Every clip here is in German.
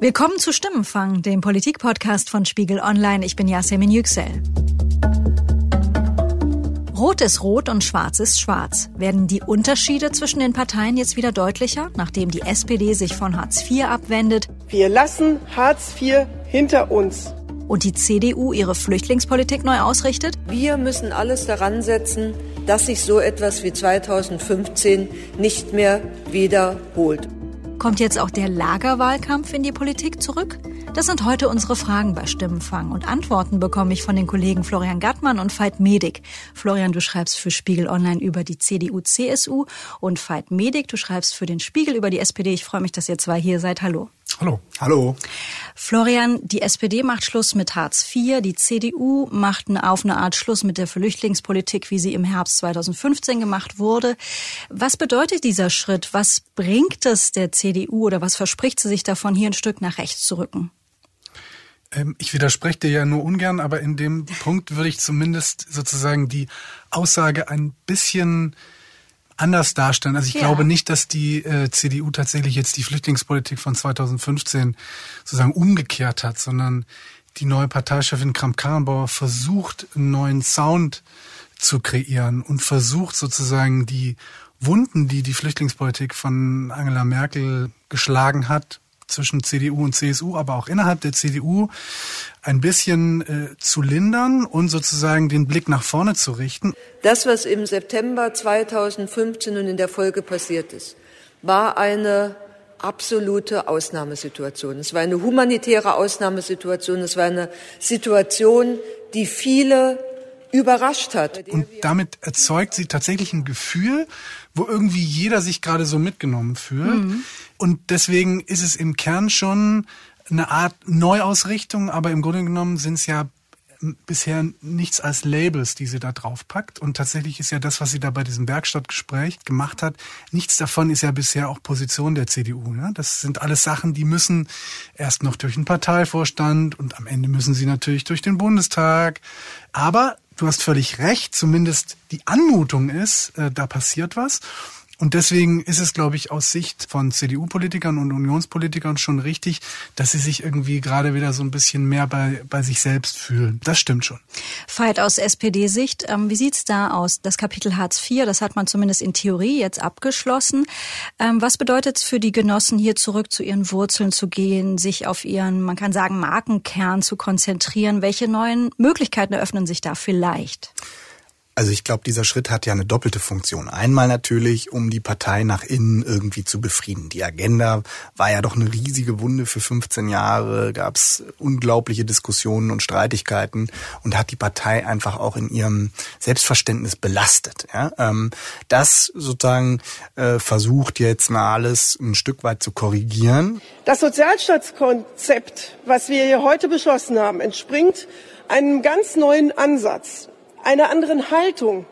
Willkommen zu Stimmenfang, dem Politikpodcast von Spiegel Online. Ich bin Yasemin Yüksel. Rot ist rot und schwarz ist schwarz. Werden die Unterschiede zwischen den Parteien jetzt wieder deutlicher, nachdem die SPD sich von Hartz IV abwendet? Wir lassen Hartz IV hinter uns. Und die CDU ihre Flüchtlingspolitik neu ausrichtet? Wir müssen alles daran setzen, dass sich so etwas wie 2015 nicht mehr wiederholt. Kommt jetzt auch der Lagerwahlkampf in die Politik zurück? Das sind heute unsere Fragen bei Stimmenfang. Und Antworten bekomme ich von den Kollegen Florian Gattmann und Veit Medik. Florian, du schreibst für Spiegel Online über die CDU-CSU und Veit Medik, du schreibst für den Spiegel über die SPD. Ich freue mich, dass ihr zwei hier seid. Hallo. Hallo. Hallo. Florian, die SPD macht Schluss mit Hartz IV, die CDU macht auf eine Art Schluss mit der Flüchtlingspolitik, wie sie im Herbst 2015 gemacht wurde. Was bedeutet dieser Schritt? Was bringt es der CDU oder was verspricht sie sich davon, hier ein Stück nach rechts zu rücken? Ähm, ich widerspreche dir ja nur ungern, aber in dem Punkt würde ich zumindest sozusagen die Aussage ein bisschen anders darstellen. Also ich ja. glaube nicht, dass die äh, CDU tatsächlich jetzt die Flüchtlingspolitik von 2015 sozusagen umgekehrt hat, sondern die neue Parteichefin Kramp-Karrenbauer versucht, einen neuen Sound zu kreieren und versucht sozusagen die Wunden, die die Flüchtlingspolitik von Angela Merkel geschlagen hat, zwischen CDU und CSU, aber auch innerhalb der CDU ein bisschen äh, zu lindern und sozusagen den Blick nach vorne zu richten. Das, was im September 2015 und in der Folge passiert ist, war eine absolute Ausnahmesituation. Es war eine humanitäre Ausnahmesituation. Es war eine Situation, die viele überrascht hat. Und damit erzeugt sie tatsächlich ein Gefühl, wo irgendwie jeder sich gerade so mitgenommen fühlt. Mhm. Und deswegen ist es im Kern schon eine Art Neuausrichtung, aber im Grunde genommen sind es ja bisher nichts als Labels, die sie da drauf packt. Und tatsächlich ist ja das, was sie da bei diesem Werkstattgespräch gemacht hat, nichts davon ist ja bisher auch Position der CDU. Ne? Das sind alles Sachen, die müssen erst noch durch den Parteivorstand und am Ende müssen sie natürlich durch den Bundestag. Aber du hast völlig recht, zumindest die Anmutung ist, äh, da passiert was. Und deswegen ist es, glaube ich, aus Sicht von CDU-Politikern und Unionspolitikern schon richtig, dass sie sich irgendwie gerade wieder so ein bisschen mehr bei, bei sich selbst fühlen. Das stimmt schon. Veit, aus SPD-Sicht, ähm, wie sieht's da aus? Das Kapitel Hartz IV, das hat man zumindest in Theorie jetzt abgeschlossen. Ähm, was bedeutet es für die Genossen, hier zurück zu ihren Wurzeln zu gehen, sich auf ihren, man kann sagen, Markenkern zu konzentrieren? Welche neuen Möglichkeiten eröffnen sich da vielleicht? Also ich glaube, dieser Schritt hat ja eine doppelte Funktion. Einmal natürlich, um die Partei nach innen irgendwie zu befrieden. Die Agenda war ja doch eine riesige Wunde für 15 Jahre, gab es unglaubliche Diskussionen und Streitigkeiten und hat die Partei einfach auch in ihrem Selbstverständnis belastet. Ja? Ähm, das sozusagen äh, versucht jetzt mal alles ein Stück weit zu korrigieren. Das Sozialstaatskonzept, was wir hier heute beschlossen haben, entspringt einem ganz neuen Ansatz einer anderen Haltung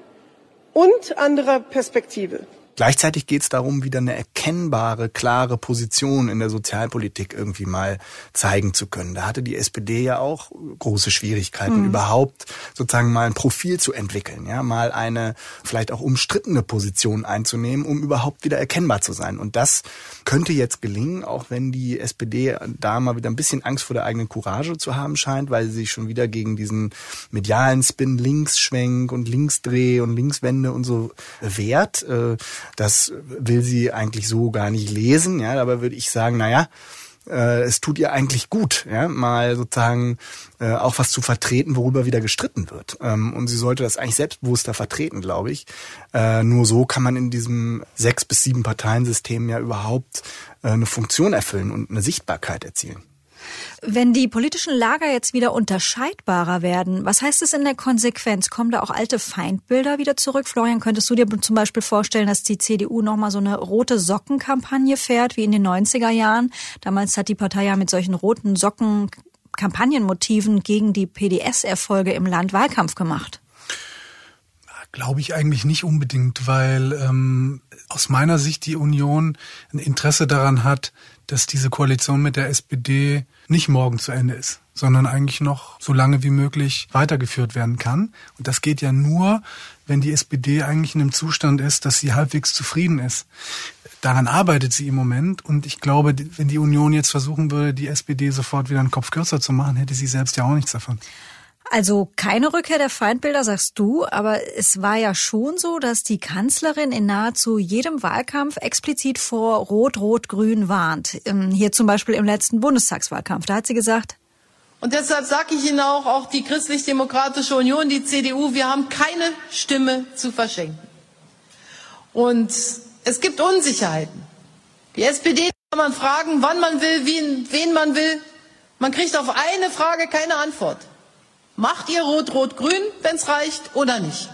und anderer Perspektive. Gleichzeitig geht es darum, wieder eine erkennbare, klare Position in der Sozialpolitik irgendwie mal zeigen zu können. Da hatte die SPD ja auch große Schwierigkeiten, mhm. überhaupt sozusagen mal ein Profil zu entwickeln, ja, mal eine vielleicht auch umstrittene Position einzunehmen, um überhaupt wieder erkennbar zu sein. Und das könnte jetzt gelingen, auch wenn die SPD da mal wieder ein bisschen Angst vor der eigenen Courage zu haben scheint, weil sie sich schon wieder gegen diesen medialen Spin Linksschwenk und Linksdreh und Linkswende und so wehrt. Das will sie eigentlich so gar nicht lesen. Ja, dabei würde ich sagen, naja, äh, es tut ihr eigentlich gut, ja, mal sozusagen äh, auch was zu vertreten, worüber wieder gestritten wird. Ähm, und sie sollte das eigentlich selbstbewusster vertreten, glaube ich. Äh, nur so kann man in diesem sechs bis sieben Parteiensystem ja überhaupt äh, eine Funktion erfüllen und eine Sichtbarkeit erzielen. Wenn die politischen Lager jetzt wieder unterscheidbarer werden, was heißt es in der Konsequenz? Kommen da auch alte Feindbilder wieder zurück? Florian, könntest du dir zum Beispiel vorstellen, dass die CDU nochmal so eine rote Sockenkampagne fährt, wie in den 90er Jahren? Damals hat die Partei ja mit solchen roten Socken Kampagnenmotiven gegen die PDS-Erfolge im Land Wahlkampf gemacht Glaube ich eigentlich nicht unbedingt, weil ähm, aus meiner Sicht die Union ein Interesse daran hat, dass diese Koalition mit der SPD nicht morgen zu Ende ist, sondern eigentlich noch so lange wie möglich weitergeführt werden kann. Und das geht ja nur, wenn die SPD eigentlich in einem Zustand ist, dass sie halbwegs zufrieden ist. Daran arbeitet sie im Moment und ich glaube, wenn die Union jetzt versuchen würde, die SPD sofort wieder einen Kopf kürzer zu machen, hätte sie selbst ja auch nichts davon. Also keine Rückkehr der Feindbilder, sagst du, aber es war ja schon so, dass die Kanzlerin in nahezu jedem Wahlkampf explizit vor Rot-Rot-Grün warnt. Ähm, hier zum Beispiel im letzten Bundestagswahlkampf. Da hat sie gesagt, und deshalb sage ich Ihnen auch, auch die Christlich-Demokratische Union, die CDU, wir haben keine Stimme zu verschenken. Und es gibt Unsicherheiten. Die SPD kann man fragen, wann man will, wen, wen man will. Man kriegt auf eine Frage keine Antwort. Macht ihr Rot-Rot-Grün, wenn es reicht, oder nicht?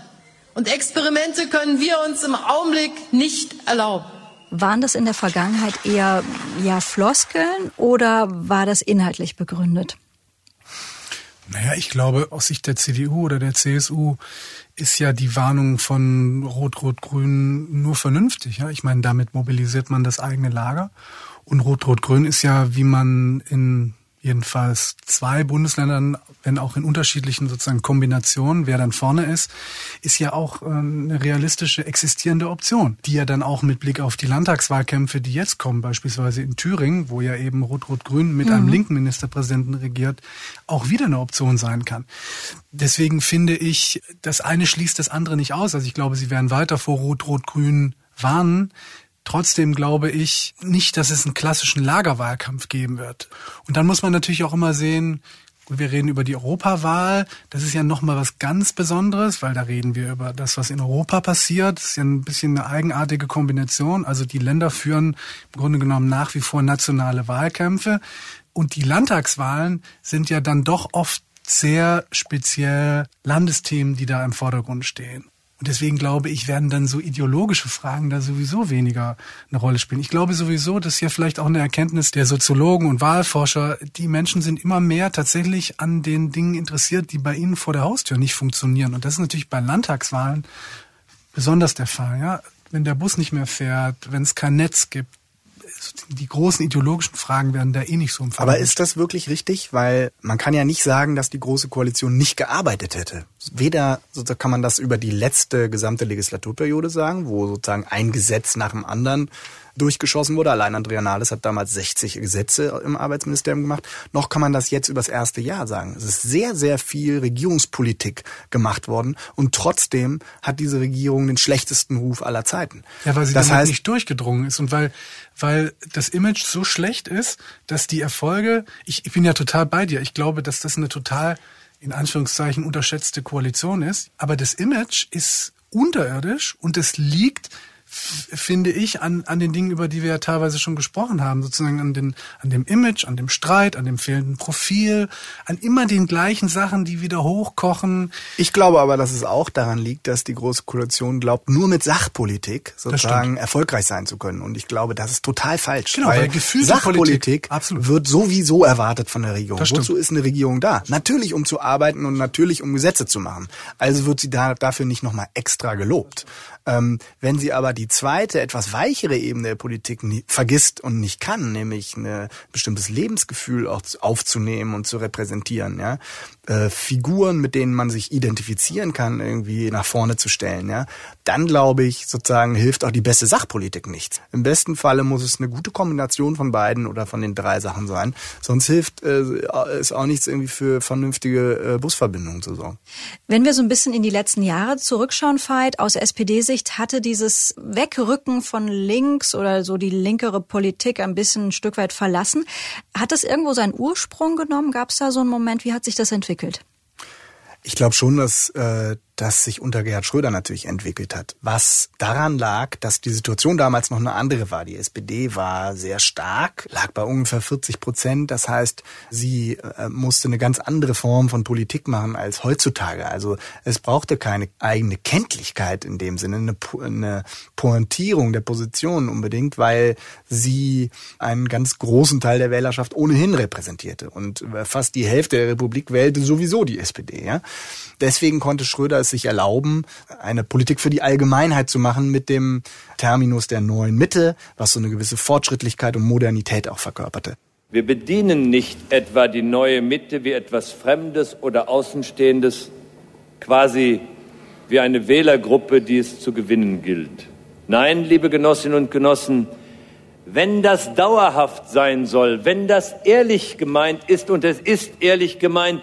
Und Experimente können wir uns im Augenblick nicht erlauben. Waren das in der Vergangenheit eher ja, Floskeln oder war das inhaltlich begründet? Naja, ich glaube, aus Sicht der CDU oder der CSU ist ja die Warnung von Rot-Rot-Grün nur vernünftig. Ja? Ich meine, damit mobilisiert man das eigene Lager. Und Rot-Rot-Grün ist ja, wie man in jedenfalls zwei Bundesländern, wenn auch in unterschiedlichen sozusagen Kombinationen, wer dann vorne ist, ist ja auch äh, eine realistische existierende Option, die ja dann auch mit Blick auf die Landtagswahlkämpfe, die jetzt kommen, beispielsweise in Thüringen, wo ja eben Rot-Rot-Grün mit mhm. einem linken Ministerpräsidenten regiert, auch wieder eine Option sein kann. Deswegen finde ich, das eine schließt das andere nicht aus. Also ich glaube, sie werden weiter vor Rot-Rot-Grün warnen. Trotzdem glaube ich nicht, dass es einen klassischen Lagerwahlkampf geben wird. Und dann muss man natürlich auch immer sehen, wir reden über die Europawahl. Das ist ja nochmal was ganz Besonderes, weil da reden wir über das, was in Europa passiert. Das ist ja ein bisschen eine eigenartige Kombination. Also die Länder führen im Grunde genommen nach wie vor nationale Wahlkämpfe. Und die Landtagswahlen sind ja dann doch oft sehr speziell Landesthemen, die da im Vordergrund stehen. Und deswegen glaube ich, werden dann so ideologische Fragen da sowieso weniger eine Rolle spielen. Ich glaube sowieso, das ist ja vielleicht auch eine Erkenntnis der Soziologen und Wahlforscher. Die Menschen sind immer mehr tatsächlich an den Dingen interessiert, die bei ihnen vor der Haustür nicht funktionieren. Und das ist natürlich bei Landtagswahlen besonders der Fall. Ja? Wenn der Bus nicht mehr fährt, wenn es kein Netz gibt, die großen ideologischen Fragen werden da eh nicht so umfassen. Aber ist das wirklich richtig? Weil man kann ja nicht sagen, dass die Große Koalition nicht gearbeitet hätte. Weder sozusagen kann man das über die letzte gesamte Legislaturperiode sagen, wo sozusagen ein Gesetz nach dem anderen durchgeschossen wurde. Allein Andrea Nahles hat damals 60 Gesetze im Arbeitsministerium gemacht. Noch kann man das jetzt übers erste Jahr sagen. Es ist sehr, sehr viel Regierungspolitik gemacht worden und trotzdem hat diese Regierung den schlechtesten Ruf aller Zeiten. Ja, weil sie das heißt, nicht durchgedrungen ist und weil, weil das Image so schlecht ist, dass die Erfolge, ich, ich bin ja total bei dir, ich glaube, dass das eine total in Anführungszeichen unterschätzte Koalition ist, aber das Image ist unterirdisch und es liegt finde ich, an, an den Dingen, über die wir ja teilweise schon gesprochen haben, sozusagen an, den, an dem Image, an dem Streit, an dem fehlenden Profil, an immer den gleichen Sachen, die wieder hochkochen. Ich glaube aber, dass es auch daran liegt, dass die Große Koalition glaubt, nur mit Sachpolitik sozusagen erfolgreich sein zu können. Und ich glaube, das ist total falsch. Genau, weil, weil Sachpolitik Politik, wird sowieso erwartet von der Regierung. Wozu ist eine Regierung da? Natürlich, um zu arbeiten und natürlich, um Gesetze zu machen. Also wird sie da, dafür nicht nochmal extra gelobt. Ähm, wenn sie aber die zweite, etwas weichere Ebene der Politik vergisst und nicht kann, nämlich ein bestimmtes Lebensgefühl auch aufzunehmen und zu repräsentieren, ja, äh, Figuren, mit denen man sich identifizieren kann, irgendwie nach vorne zu stellen, ja, dann glaube ich, sozusagen hilft auch die beste Sachpolitik nichts. Im besten Falle muss es eine gute Kombination von beiden oder von den drei Sachen sein. Sonst hilft äh, es auch nichts irgendwie für vernünftige äh, Busverbindungen zu sorgen. Wenn wir so ein bisschen in die letzten Jahre zurückschauen, Veit, aus SPD-Sicht hatte dieses Wegrücken von links oder so die linkere Politik ein bisschen ein Stück weit verlassen. Hat das irgendwo seinen Ursprung genommen? Gab es da so einen Moment? Wie hat sich das entwickelt? Ich glaube schon, dass äh, das sich unter Gerhard Schröder natürlich entwickelt hat. Was daran lag, dass die Situation damals noch eine andere war. Die SPD war sehr stark, lag bei ungefähr 40 Prozent. Das heißt, sie äh, musste eine ganz andere Form von Politik machen als heutzutage. Also es brauchte keine eigene Kenntlichkeit in dem Sinne, eine, eine Pointierung der Position unbedingt, weil sie einen ganz großen Teil der Wählerschaft ohnehin repräsentierte. Und fast die Hälfte der Republik wählte sowieso die SPD. Ja? Deswegen konnte Schröder es sich erlauben, eine Politik für die Allgemeinheit zu machen mit dem Terminus der neuen Mitte, was so eine gewisse Fortschrittlichkeit und Modernität auch verkörperte. Wir bedienen nicht etwa die neue Mitte wie etwas Fremdes oder Außenstehendes, quasi wie eine Wählergruppe, die es zu gewinnen gilt. Nein, liebe Genossinnen und Genossen, wenn das dauerhaft sein soll, wenn das ehrlich gemeint ist, und es ist ehrlich gemeint,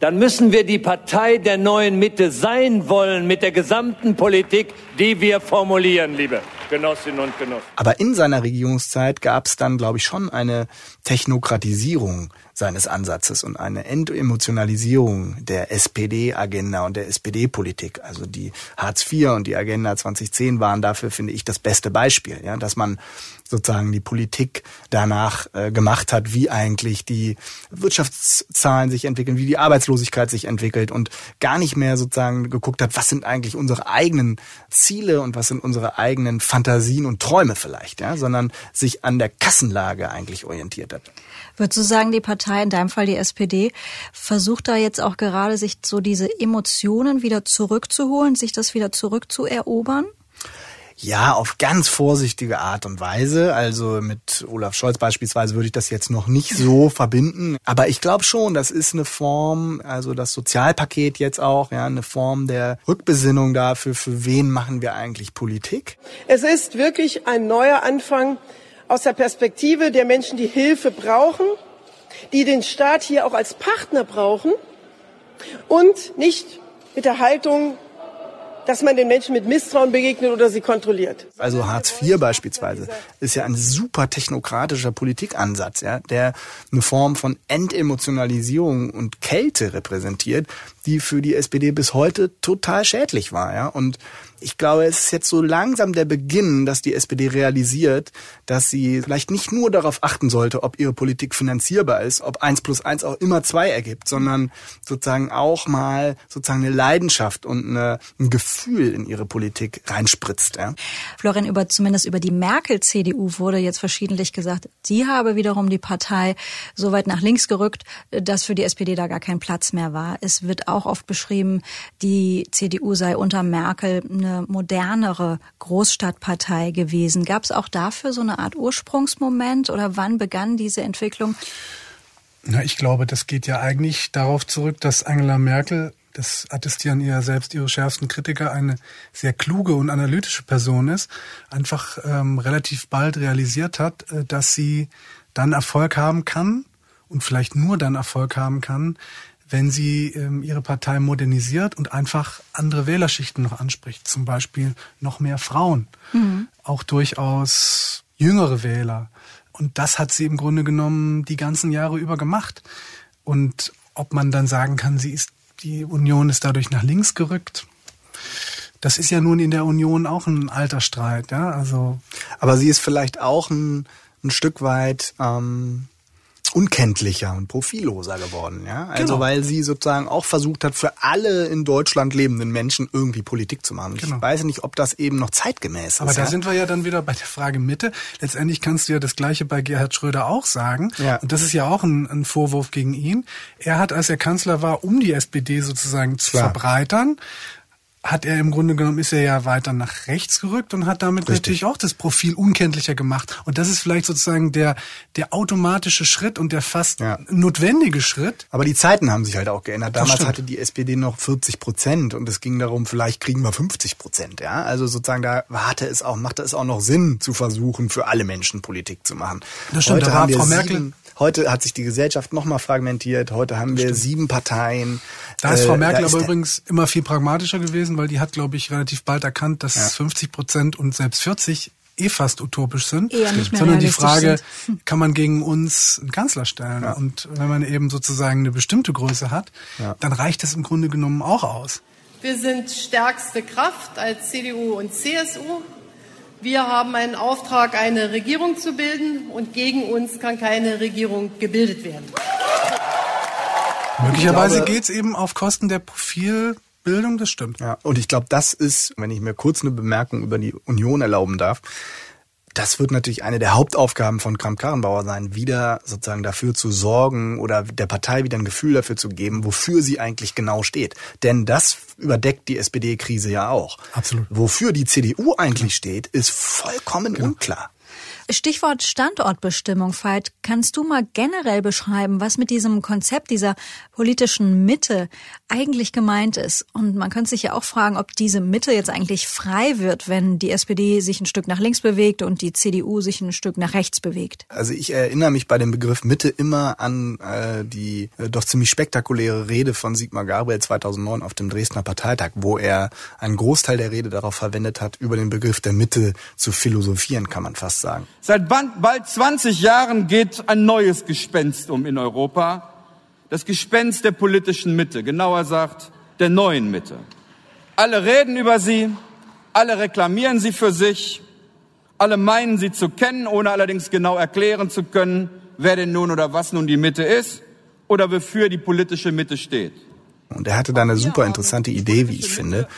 dann müssen wir die Partei der neuen Mitte sein wollen mit der gesamten Politik, die wir formulieren, liebe Genossinnen und Genossen. Aber in seiner Regierungszeit gab es dann, glaube ich, schon eine Technokratisierung seines Ansatzes und eine Entemotionalisierung der SPD-Agenda und der SPD-Politik. Also die Hartz IV und die Agenda 2010 waren dafür, finde ich, das beste Beispiel, ja, dass man sozusagen die Politik danach äh, gemacht hat, wie eigentlich die Wirtschaftszahlen sich entwickeln, wie die Arbeitslosigkeit sich entwickelt und gar nicht mehr sozusagen geguckt hat, was sind eigentlich unsere eigenen Ziele und was sind unsere eigenen Fantasien und Träume vielleicht, ja, sondern sich an der Kassenlage eigentlich orientiert hat. Würdest du sagen, die Partei, in deinem Fall die SPD, versucht da jetzt auch gerade, sich so diese Emotionen wieder zurückzuholen, sich das wieder zurückzuerobern? Ja, auf ganz vorsichtige Art und Weise. Also mit Olaf Scholz beispielsweise würde ich das jetzt noch nicht so verbinden. Aber ich glaube schon, das ist eine Form, also das Sozialpaket jetzt auch, ja, eine Form der Rückbesinnung dafür, für wen machen wir eigentlich Politik. Es ist wirklich ein neuer Anfang aus der Perspektive der Menschen, die Hilfe brauchen, die den Staat hier auch als Partner brauchen und nicht mit der Haltung, dass man den Menschen mit Misstrauen begegnet oder sie kontrolliert. Also Hartz IV beispielsweise ist ja ein super technokratischer Politikansatz, ja, der eine Form von Entemotionalisierung und Kälte repräsentiert, die für die SPD bis heute total schädlich war, ja. Und ich glaube, es ist jetzt so langsam der Beginn, dass die SPD realisiert, dass sie vielleicht nicht nur darauf achten sollte, ob ihre Politik finanzierbar ist, ob eins plus eins auch immer zwei ergibt, sondern sozusagen auch mal sozusagen eine Leidenschaft und eine, ein Gefühl in ihre Politik reinspritzt. Ja. Florian, über, zumindest über die Merkel-CDU wurde jetzt verschiedentlich gesagt, sie habe wiederum die Partei so weit nach links gerückt, dass für die SPD da gar kein Platz mehr war. Es wird auch oft beschrieben, die CDU sei unter Merkel eine eine modernere Großstadtpartei gewesen. Gab es auch dafür so eine Art Ursprungsmoment oder wann begann diese Entwicklung? Na, ich glaube, das geht ja eigentlich darauf zurück, dass Angela Merkel, das attestieren ihr selbst ihre schärfsten Kritiker, eine sehr kluge und analytische Person ist, einfach ähm, relativ bald realisiert hat, äh, dass sie dann Erfolg haben kann und vielleicht nur dann Erfolg haben kann, wenn sie ähm, ihre Partei modernisiert und einfach andere Wählerschichten noch anspricht, zum Beispiel noch mehr Frauen, mhm. auch durchaus jüngere Wähler. Und das hat sie im Grunde genommen die ganzen Jahre über gemacht. Und ob man dann sagen kann, sie ist, die Union ist dadurch nach links gerückt, das ist ja nun in der Union auch ein alter Streit, ja. Also. Aber sie ist vielleicht auch ein, ein Stück weit ähm, unkenntlicher und profilloser geworden, ja. Also genau. weil sie sozusagen auch versucht hat, für alle in Deutschland lebenden Menschen irgendwie Politik zu machen. Genau. Ich weiß nicht, ob das eben noch zeitgemäß ist. Aber da ja? sind wir ja dann wieder bei der Frage Mitte. Letztendlich kannst du ja das Gleiche bei Gerhard Schröder auch sagen. Ja. Und das ist ja auch ein, ein Vorwurf gegen ihn. Er hat, als er Kanzler war, um die SPD sozusagen zu Klar. verbreitern, hat er im Grunde genommen, ist er ja weiter nach rechts gerückt und hat damit Richtig. natürlich auch das Profil unkenntlicher gemacht. Und das ist vielleicht sozusagen der, der automatische Schritt und der fast ja. notwendige Schritt. Aber die Zeiten haben sich halt auch geändert. Damals hatte die SPD noch 40 Prozent und es ging darum, vielleicht kriegen wir 50 Prozent. Ja? Also sozusagen da hatte es auch, machte es auch noch Sinn zu versuchen, für alle Menschen Politik zu machen. Das stimmt, Heute da war Frau Merkel Heute hat sich die Gesellschaft nochmal fragmentiert. Heute haben wir sieben Parteien. Da ist Frau äh, Merkel aber übrigens immer viel pragmatischer gewesen, weil die hat, glaube ich, relativ bald erkannt, dass ja. 50 Prozent und selbst 40 eh fast utopisch sind, Eher nicht mehr sondern die Frage, sind. kann man gegen uns einen Kanzler stellen? Ja. Und wenn man eben sozusagen eine bestimmte Größe hat, ja. dann reicht das im Grunde genommen auch aus. Wir sind stärkste Kraft als CDU und CSU. Wir haben einen Auftrag, eine Regierung zu bilden und gegen uns kann keine Regierung gebildet werden. Möglicherweise geht es eben auf Kosten der Profilbildung, das stimmt. Ja, und ich glaube, das ist, wenn ich mir kurz eine Bemerkung über die Union erlauben darf, das wird natürlich eine der Hauptaufgaben von Kramp-Karrenbauer sein, wieder sozusagen dafür zu sorgen oder der Partei wieder ein Gefühl dafür zu geben, wofür sie eigentlich genau steht. Denn das überdeckt die SPD-Krise ja auch. Absolut. Wofür die CDU eigentlich steht, ist vollkommen genau. unklar. Stichwort Standortbestimmung, Veit. Kannst du mal generell beschreiben, was mit diesem Konzept dieser politischen Mitte eigentlich gemeint ist? Und man könnte sich ja auch fragen, ob diese Mitte jetzt eigentlich frei wird, wenn die SPD sich ein Stück nach links bewegt und die CDU sich ein Stück nach rechts bewegt. Also ich erinnere mich bei dem Begriff Mitte immer an äh, die äh, doch ziemlich spektakuläre Rede von Sigmar Gabriel 2009 auf dem Dresdner Parteitag, wo er einen Großteil der Rede darauf verwendet hat, über den Begriff der Mitte zu philosophieren, kann man fast sagen. Seit bald 20 Jahren geht ein neues Gespenst um in Europa. Das Gespenst der politischen Mitte, genauer gesagt der neuen Mitte. Alle reden über sie, alle reklamieren sie für sich, alle meinen sie zu kennen, ohne allerdings genau erklären zu können, wer denn nun oder was nun die Mitte ist oder wofür die politische Mitte steht. Und er hatte da eine super interessante Idee, wie ich finde,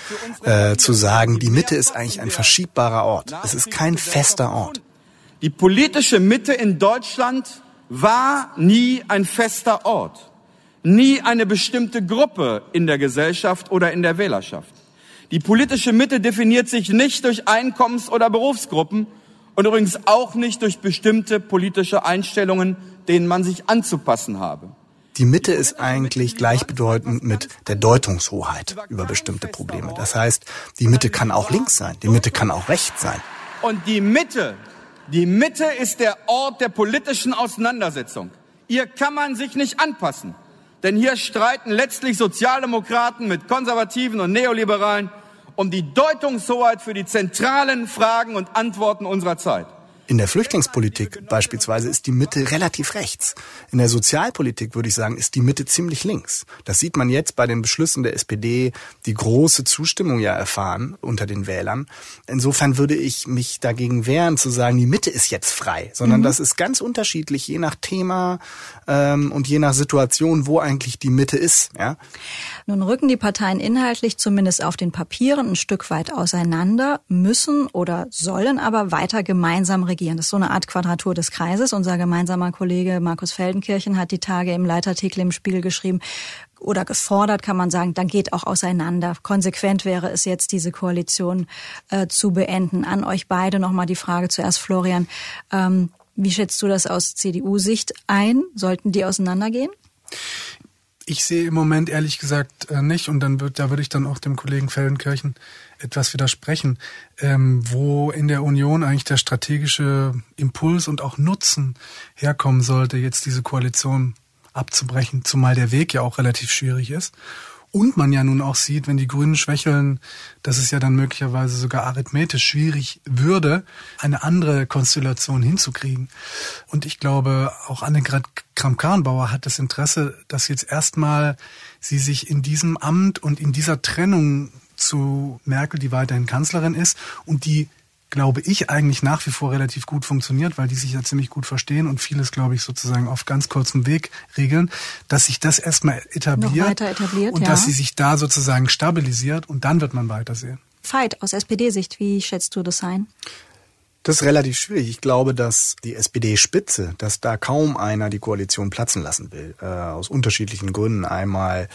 äh, zu sagen, die Mitte ist eigentlich ein verschiebbarer Ort. Es ist kein fester Ort. Die politische Mitte in Deutschland war nie ein fester Ort, nie eine bestimmte Gruppe in der Gesellschaft oder in der Wählerschaft. Die politische Mitte definiert sich nicht durch Einkommens- oder Berufsgruppen und übrigens auch nicht durch bestimmte politische Einstellungen, denen man sich anzupassen habe. Die Mitte ist eigentlich gleichbedeutend mit der Deutungshoheit über bestimmte Probleme. Das heißt, die Mitte kann auch links sein, die Mitte kann auch rechts sein. Und die Mitte die Mitte ist der Ort der politischen Auseinandersetzung. Hier kann man sich nicht anpassen. Denn hier streiten letztlich Sozialdemokraten mit Konservativen und Neoliberalen um die Deutungshoheit für die zentralen Fragen und Antworten unserer Zeit. In der Flüchtlingspolitik beispielsweise ist die Mitte relativ rechts. In der Sozialpolitik würde ich sagen, ist die Mitte ziemlich links. Das sieht man jetzt bei den Beschlüssen der SPD, die große Zustimmung ja erfahren unter den Wählern. Insofern würde ich mich dagegen wehren zu sagen, die Mitte ist jetzt frei, sondern mhm. das ist ganz unterschiedlich je nach Thema ähm, und je nach Situation, wo eigentlich die Mitte ist. Ja? Nun rücken die Parteien inhaltlich zumindest auf den Papieren ein Stück weit auseinander, müssen oder sollen aber weiter gemeinsam regieren reagieren. Das ist so eine Art Quadratur des Kreises. Unser gemeinsamer Kollege Markus Feldenkirchen hat die Tage im Leitartikel im Spiegel geschrieben, oder gefordert, kann man sagen, dann geht auch auseinander. Konsequent wäre es jetzt, diese Koalition äh, zu beenden. An euch beide nochmal die Frage zuerst, Florian. Ähm, wie schätzt du das aus CDU-Sicht ein? Sollten die auseinandergehen? Ich sehe im Moment ehrlich gesagt äh, nicht und dann wird, da würde ich dann auch dem Kollegen Feldenkirchen etwas widersprechen, ähm, wo in der Union eigentlich der strategische Impuls und auch Nutzen herkommen sollte, jetzt diese Koalition abzubrechen, zumal der Weg ja auch relativ schwierig ist. Und man ja nun auch sieht, wenn die Grünen schwächeln, dass es ja dann möglicherweise sogar arithmetisch schwierig würde, eine andere Konstellation hinzukriegen. Und ich glaube, auch Annegret Kramp-Karrenbauer hat das Interesse, dass jetzt erstmal sie sich in diesem Amt und in dieser Trennung zu Merkel, die weiterhin Kanzlerin ist und die glaube ich, eigentlich nach wie vor relativ gut funktioniert, weil die sich ja ziemlich gut verstehen und vieles, glaube ich, sozusagen auf ganz kurzem Weg regeln, dass sich das erstmal etabliert, etabliert und ja. dass sie sich da sozusagen stabilisiert und dann wird man weitersehen. Veit, aus SPD-Sicht, wie schätzt du das ein? Das ist relativ schwierig. Ich glaube, dass die SPD-Spitze, dass da kaum einer die Koalition platzen lassen will. Äh, aus unterschiedlichen Gründen. Einmal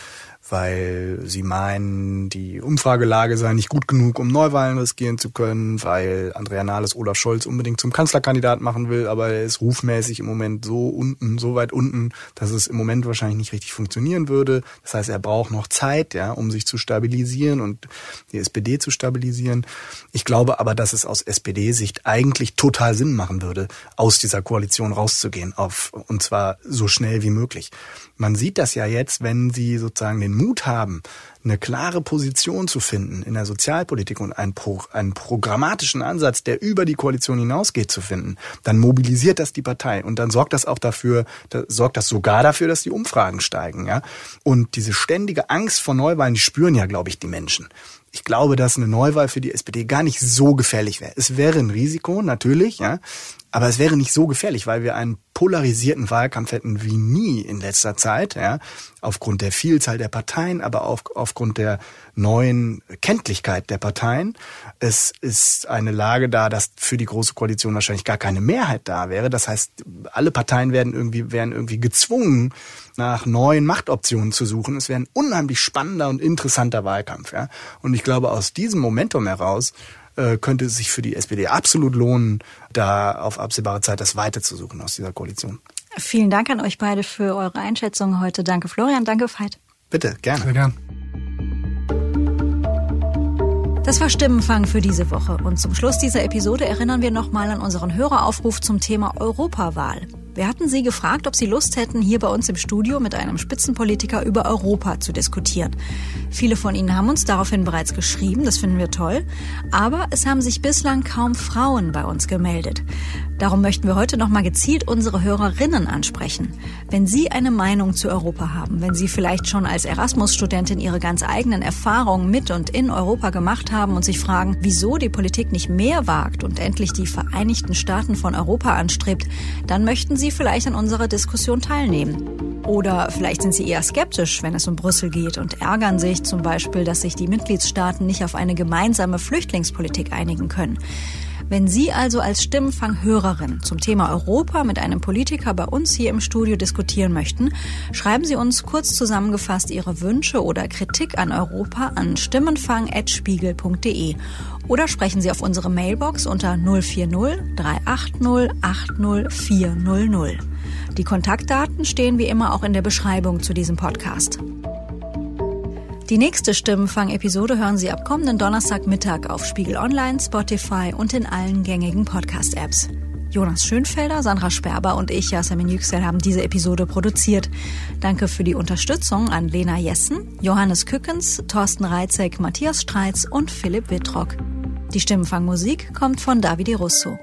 weil sie meinen, die Umfragelage sei nicht gut genug, um Neuwahlen riskieren zu können, weil Andrea Nahles Olaf Scholz unbedingt zum Kanzlerkandidat machen will, aber er ist rufmäßig im Moment so unten, so weit unten, dass es im Moment wahrscheinlich nicht richtig funktionieren würde. Das heißt, er braucht noch Zeit, ja, um sich zu stabilisieren und die SPD zu stabilisieren. Ich glaube aber, dass es aus SPD-Sicht eigentlich total Sinn machen würde, aus dieser Koalition rauszugehen, auf, und zwar so schnell wie möglich. Man sieht das ja jetzt, wenn sie sozusagen den Mut haben, eine klare Position zu finden in der Sozialpolitik und einen, Pro, einen programmatischen Ansatz, der über die Koalition hinausgeht, zu finden, dann mobilisiert das die Partei und dann sorgt das auch dafür, da, sorgt das sogar dafür, dass die Umfragen steigen, ja. Und diese ständige Angst vor Neuwahlen, die spüren ja, glaube ich, die Menschen. Ich glaube, dass eine Neuwahl für die SPD gar nicht so gefährlich wäre. Es wäre ein Risiko, natürlich, ja, aber es wäre nicht so gefährlich, weil wir einen polarisierten Wahlkampf hätten wie nie in letzter Zeit, ja, aufgrund der Vielzahl der Parteien, aber auch aufgrund der neuen Kenntlichkeit der Parteien. Es ist eine Lage da, dass für die Große Koalition wahrscheinlich gar keine Mehrheit da wäre. Das heißt, alle Parteien werden irgendwie, werden irgendwie gezwungen, nach neuen Machtoptionen zu suchen. Es wäre ein unheimlich spannender und interessanter Wahlkampf. Ja. Und ich glaube, aus diesem Momentum heraus äh, könnte es sich für die SPD absolut lohnen, da auf absehbare Zeit das Weite zu suchen aus dieser Koalition. Vielen Dank an euch beide für eure Einschätzung heute. Danke Florian, danke Veit. Bitte, gerne. Sehr gern. Das war Stimmenfang für diese Woche. Und zum Schluss dieser Episode erinnern wir nochmal an unseren Höreraufruf zum Thema Europawahl. Wir hatten Sie gefragt, ob Sie Lust hätten, hier bei uns im Studio mit einem Spitzenpolitiker über Europa zu diskutieren. Viele von Ihnen haben uns daraufhin bereits geschrieben, das finden wir toll. Aber es haben sich bislang kaum Frauen bei uns gemeldet. Darum möchten wir heute nochmal gezielt unsere Hörerinnen ansprechen. Wenn Sie eine Meinung zu Europa haben, wenn Sie vielleicht schon als Erasmus-Studentin Ihre ganz eigenen Erfahrungen mit und in Europa gemacht haben und sich fragen, wieso die Politik nicht mehr wagt und endlich die Vereinigten Staaten von Europa anstrebt, dann möchten Sie Sie vielleicht an unserer Diskussion teilnehmen. Oder vielleicht sind Sie eher skeptisch, wenn es um Brüssel geht und ärgern sich zum Beispiel, dass sich die Mitgliedstaaten nicht auf eine gemeinsame Flüchtlingspolitik einigen können. Wenn Sie also als Stimmenfanghörerin zum Thema Europa mit einem Politiker bei uns hier im Studio diskutieren möchten, schreiben Sie uns kurz zusammengefasst Ihre Wünsche oder Kritik an Europa an stimmenfang.spiegel.de oder sprechen Sie auf unsere Mailbox unter 040 380 80 400. Die Kontaktdaten stehen wie immer auch in der Beschreibung zu diesem Podcast. Die nächste Stimmenfang-Episode hören Sie ab kommenden Donnerstagmittag auf Spiegel Online, Spotify und in allen gängigen Podcast-Apps. Jonas Schönfelder, Sandra Sperber und ich, Yasemin Yüksel, haben diese Episode produziert. Danke für die Unterstützung an Lena Jessen, Johannes Kückens, Thorsten Reitzek, Matthias Streitz und Philipp Wittrock. Die Stimmenfangmusik kommt von Davide Russo.